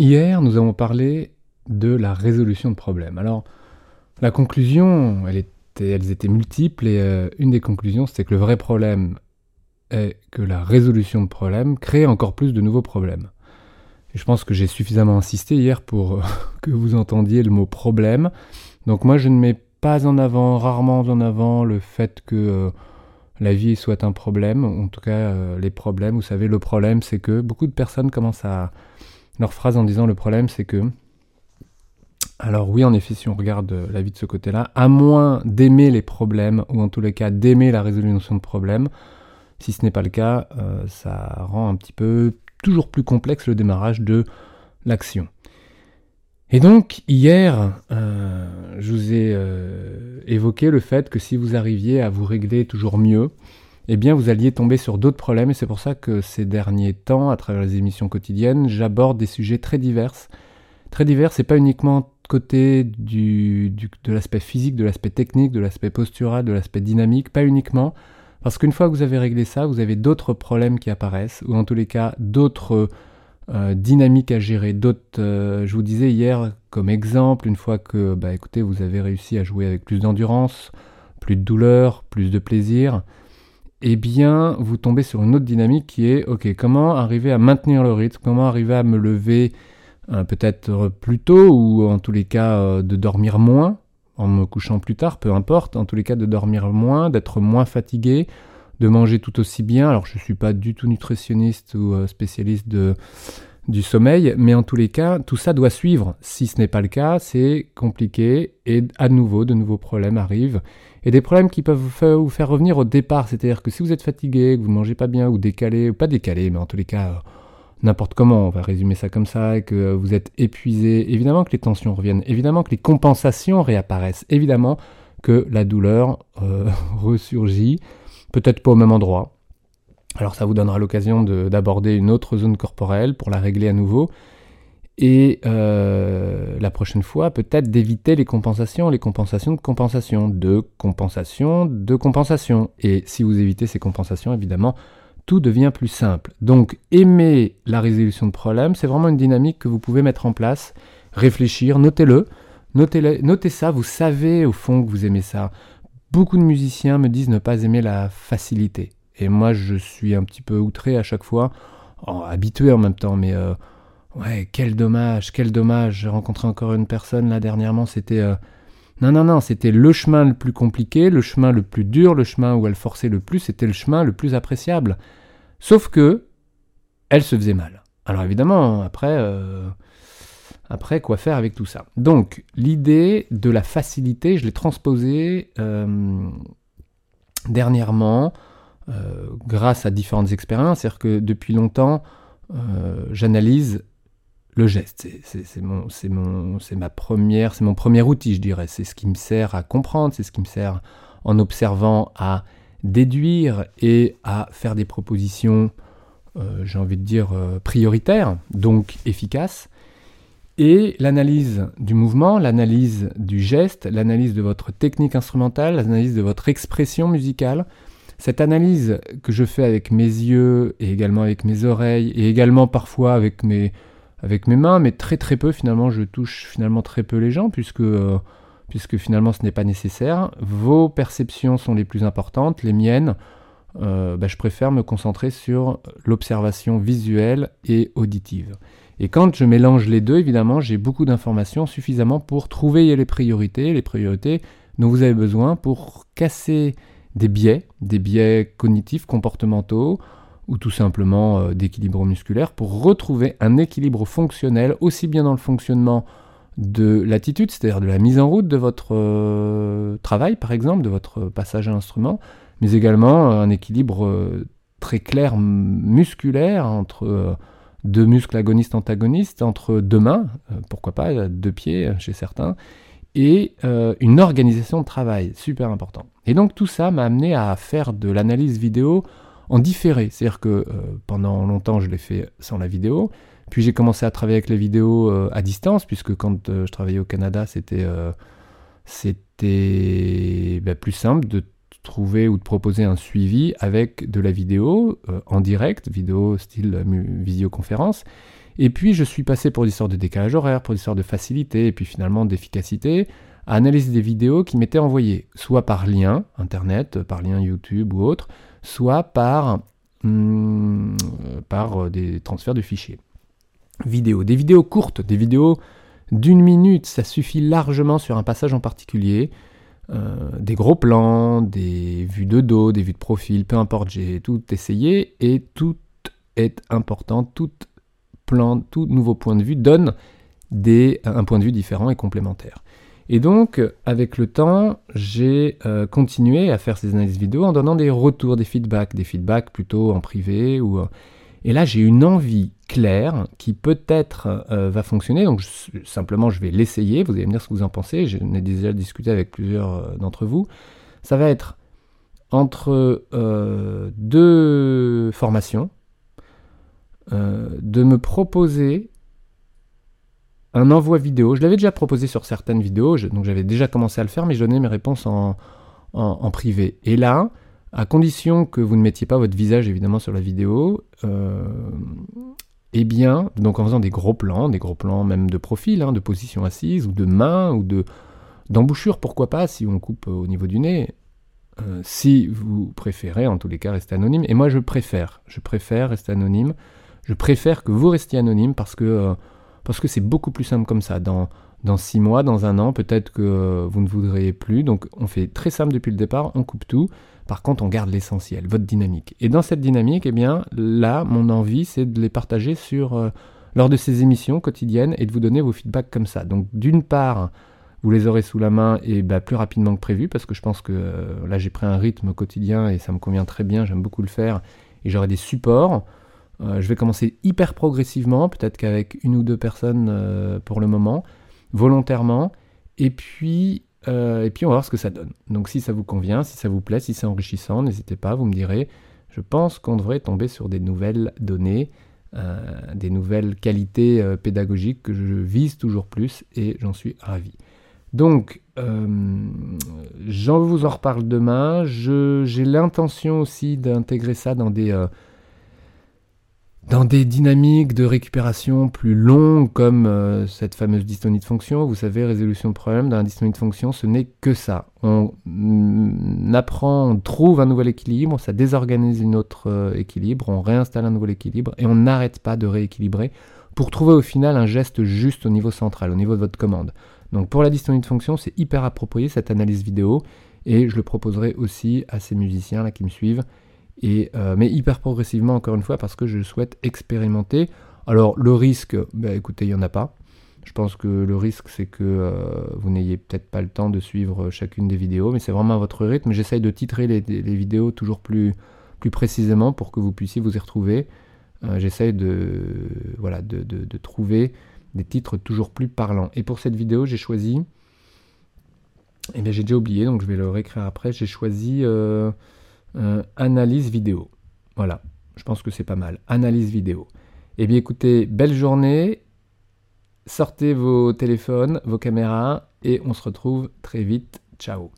Hier, nous avons parlé de la résolution de problèmes. Alors, la conclusion, elles étaient multiples et euh, une des conclusions, c'était que le vrai problème est que la résolution de problèmes crée encore plus de nouveaux problèmes. Et je pense que j'ai suffisamment insisté hier pour euh, que vous entendiez le mot problème. Donc moi, je ne mets pas en avant, rarement en avant, le fait que euh, la vie soit un problème. En tout cas, les problèmes, vous savez, le problème, c'est que beaucoup de personnes commencent à leur phrase en disant le problème c'est que... Alors oui, en effet, si on regarde la vie de ce côté-là, à moins d'aimer les problèmes, ou en tous les cas d'aimer la résolution de problèmes, si ce n'est pas le cas, euh, ça rend un petit peu toujours plus complexe le démarrage de l'action. Et donc, hier, euh, je vous ai euh, évoqué le fait que si vous arriviez à vous régler toujours mieux, eh bien vous alliez tomber sur d'autres problèmes et c'est pour ça que ces derniers temps, à travers les émissions quotidiennes, j'aborde des sujets très divers. Très divers, c'est pas uniquement côté de l'aspect physique, de l'aspect technique, de l'aspect postural, de l'aspect dynamique, pas uniquement, parce qu'une fois que vous avez réglé ça, vous avez d'autres problèmes qui apparaissent, ou en tous les cas d'autres euh, dynamiques à gérer, d'autres, euh, je vous disais hier comme exemple, une fois que, bah écoutez, vous avez réussi à jouer avec plus d'endurance, plus de douleur, plus de plaisir, eh bien, vous tombez sur une autre dynamique qui est, ok, comment arriver à maintenir le rythme, comment arriver à me lever euh, peut-être plus tôt, ou en tous les cas euh, de dormir moins, en me couchant plus tard, peu importe, en tous les cas de dormir moins, d'être moins fatigué, de manger tout aussi bien. Alors, je ne suis pas du tout nutritionniste ou euh, spécialiste de, du sommeil, mais en tous les cas, tout ça doit suivre. Si ce n'est pas le cas, c'est compliqué, et à nouveau, de nouveaux problèmes arrivent et des problèmes qui peuvent vous faire revenir au départ. C'est-à-dire que si vous êtes fatigué, que vous ne mangez pas bien ou décalé, ou pas décalé, mais en tous les cas, n'importe comment, on va résumer ça comme ça, et que vous êtes épuisé, évidemment que les tensions reviennent, évidemment que les compensations réapparaissent, évidemment que la douleur euh, ressurgit, peut-être pas au même endroit. Alors ça vous donnera l'occasion d'aborder une autre zone corporelle pour la régler à nouveau et euh, la prochaine fois, peut-être d'éviter les compensations, les compensations de compensation, de compensation, de compensation. Et si vous évitez ces compensations, évidemment, tout devient plus simple. Donc, aimer la résolution de problèmes, c'est vraiment une dynamique que vous pouvez mettre en place, réfléchir, notez-le, notez, notez ça, vous savez au fond que vous aimez ça. Beaucoup de musiciens me disent ne pas aimer la facilité. Et moi, je suis un petit peu outré à chaque fois, habitué en même temps, mais... Euh, Ouais, quel dommage, quel dommage. J'ai rencontré encore une personne là dernièrement, c'était... Euh, non, non, non, c'était le chemin le plus compliqué, le chemin le plus dur, le chemin où elle forçait le plus, c'était le chemin le plus appréciable. Sauf que, elle se faisait mal. Alors évidemment, après, euh, après quoi faire avec tout ça? Donc, l'idée de la facilité, je l'ai transposée dernièrement grâce à différentes expériences. C'est-à-dire que depuis longtemps, j'analyse le geste. C'est mon, premier outil, je dirais. C'est ce qui me sert à comprendre, c'est ce qui me sert en observant à déduire et à faire des propositions, euh, j'ai envie de dire, euh, prioritaires, donc efficaces. Et l'analyse du mouvement, l'analyse du geste, l'analyse de votre technique instrumentale, l'analyse de votre expression musicale, cette analyse que je fais avec mes yeux et également avec mes oreilles et également parfois avec mes, mains, mais très très peu finalement, je touche finalement très peu les gens puisque, euh, finalement ce n'est pas nécessaire. Vos perceptions sont les plus importantes, les miennes, euh, bah, je préfère me concentrer sur l'observation visuelle et auditive. Et quand je mélange les deux, évidemment, j'ai beaucoup d'informations suffisamment pour trouver les priorités, les priorités dont vous avez besoin pour casser des biais, des biais cognitifs, comportementaux, ou tout simplement euh, d'équilibre musculaire pour retrouver un équilibre fonctionnel aussi bien dans le fonctionnement de l'attitude, c'est-à-dire de la mise en route de votre euh, travail par exemple, de votre passage à l'instrument, mais également euh, un équilibre très clair musculaire entre deux muscles agonistes-antagonistes, entre deux mains, pourquoi pas deux pieds chez certains, et une organisation de travail super important. Et donc tout ça m'a amené à faire de l'analyse vidéo en différé. C'est-à-dire que euh, pendant longtemps, je l'ai fait sans la vidéo. Puis j'ai commencé à travailler avec la vidéo euh, à distance, puisque quand euh, je travaillais au Canada, c'était c'était bah, plus simple de trouver ou de proposer un suivi avec de la vidéo en direct, vidéo style visioconférence. Et puis je suis passé pour l'histoire de décalage horaire, pour l'histoire de facilité, et puis finalement d'efficacité, à analyser des vidéos qui m'étaient envoyées, soit par lien Internet, par lien YouTube ou autre, soit par, hmm, par euh, des transferts de fichiers. Vidéos. Des vidéos courtes, des vidéos d'une minute, ça suffit largement sur un passage en particulier. Euh, des gros plans, des vues de dos, des vues de profil, peu importe, j'ai tout essayé et tout est important, tout tout nouveau point de vue donne des, un point de vue différent et complémentaire. Et donc, avec le temps, j'ai euh, continué à faire ces analyses vidéo en donnant des retours, des feedbacks, des feedbacks plutôt en privé. Euh, et là, j'ai une envie claire qui peut-être euh, va fonctionner. Donc, simplement, je vais l'essayer. Vous allez me dire ce que vous en pensez. J'en ai déjà discuté avec plusieurs d'entre vous. Ça va être entre deux formations, de me proposer un envoi vidéo. Je l'avais déjà proposé sur certaines vidéos, donc j'avais déjà commencé à le faire, mais je donnais mes réponses en, privé. Et là, à condition que vous ne mettiez pas votre visage évidemment sur la vidéo, euh, eh bien, donc en faisant des gros plans, des gros plans même de profil, hein, de position assise, ou de main, ou de d'embouchure, pourquoi pas, si on coupe au niveau du nez, euh, si vous préférez, en tous les cas, rester anonyme. Et moi, je préfère, je préfère rester anonyme. Je préfère que vous restiez anonyme parce que euh, parce que c'est beaucoup plus simple comme ça. Dans, dans six mois, dans un an, peut-être que vous ne voudriez plus. Donc on fait très simple depuis le départ, on coupe tout. Par contre, on garde l'essentiel, votre dynamique. Et dans cette dynamique, eh bien, là, mon envie, c'est de les partager sur, euh, lors de ces émissions quotidiennes et de vous donner vos feedbacks comme ça. Donc d'une part, vous les aurez sous la main et bah, plus rapidement que prévu, parce que je pense que euh, là, j'ai pris un rythme quotidien et ça me convient très bien, j'aime beaucoup le faire. Et j'aurai des supports. Euh, je vais commencer hyper progressivement, peut-être qu'avec une ou deux personnes euh, pour le moment, volontairement, et puis, euh, et puis on va voir ce que ça donne. Donc si ça vous convient, si ça vous plaît, si c'est enrichissant, n'hésitez pas, vous me direz. Je pense qu'on devrait tomber sur des nouvelles données, des nouvelles qualités pédagogiques que je vise toujours plus, et j'en suis ravi. Donc, j'en vous en reparle demain. J'ai l'intention aussi d'intégrer ça dans des dans des dynamiques de récupération plus longues, comme euh, cette fameuse dystonie de fonction, vous savez, résolution de problème d'un dystonie de fonction, ce n'est que ça. On mm, apprend, on trouve un nouvel équilibre, ça désorganise une autre euh, équilibre, on réinstalle un nouvel équilibre et on n'arrête pas de rééquilibrer pour trouver au final un geste juste au niveau central, au niveau de votre commande. Donc pour la dystonie de fonction, c'est hyper approprié cette analyse vidéo et je le proposerai aussi à ces musiciens là qui me suivent euh, mais hyper progressivement, encore une fois, parce que je souhaite expérimenter. Alors, le risque, bah, écoutez, il n'y en a pas. Je pense que le risque, c'est que euh, vous n'ayez peut-être pas le temps de suivre chacune des vidéos, mais c'est vraiment à votre rythme. J'essaye de titrer les, vidéos toujours plus, plus précisément pour que vous puissiez vous y retrouver. Euh, j'essaye de, voilà, de, de, trouver des titres toujours plus parlants. Et pour cette vidéo, j'ai choisi... Eh bien, j'ai déjà oublié, donc je vais le réécrire après. J'ai choisi... Euh, analyse vidéo. Voilà, je pense que c'est pas mal. Analyse vidéo. Eh bien écoutez, belle journée. Sortez vos téléphones, vos caméras et on se retrouve très vite. Ciao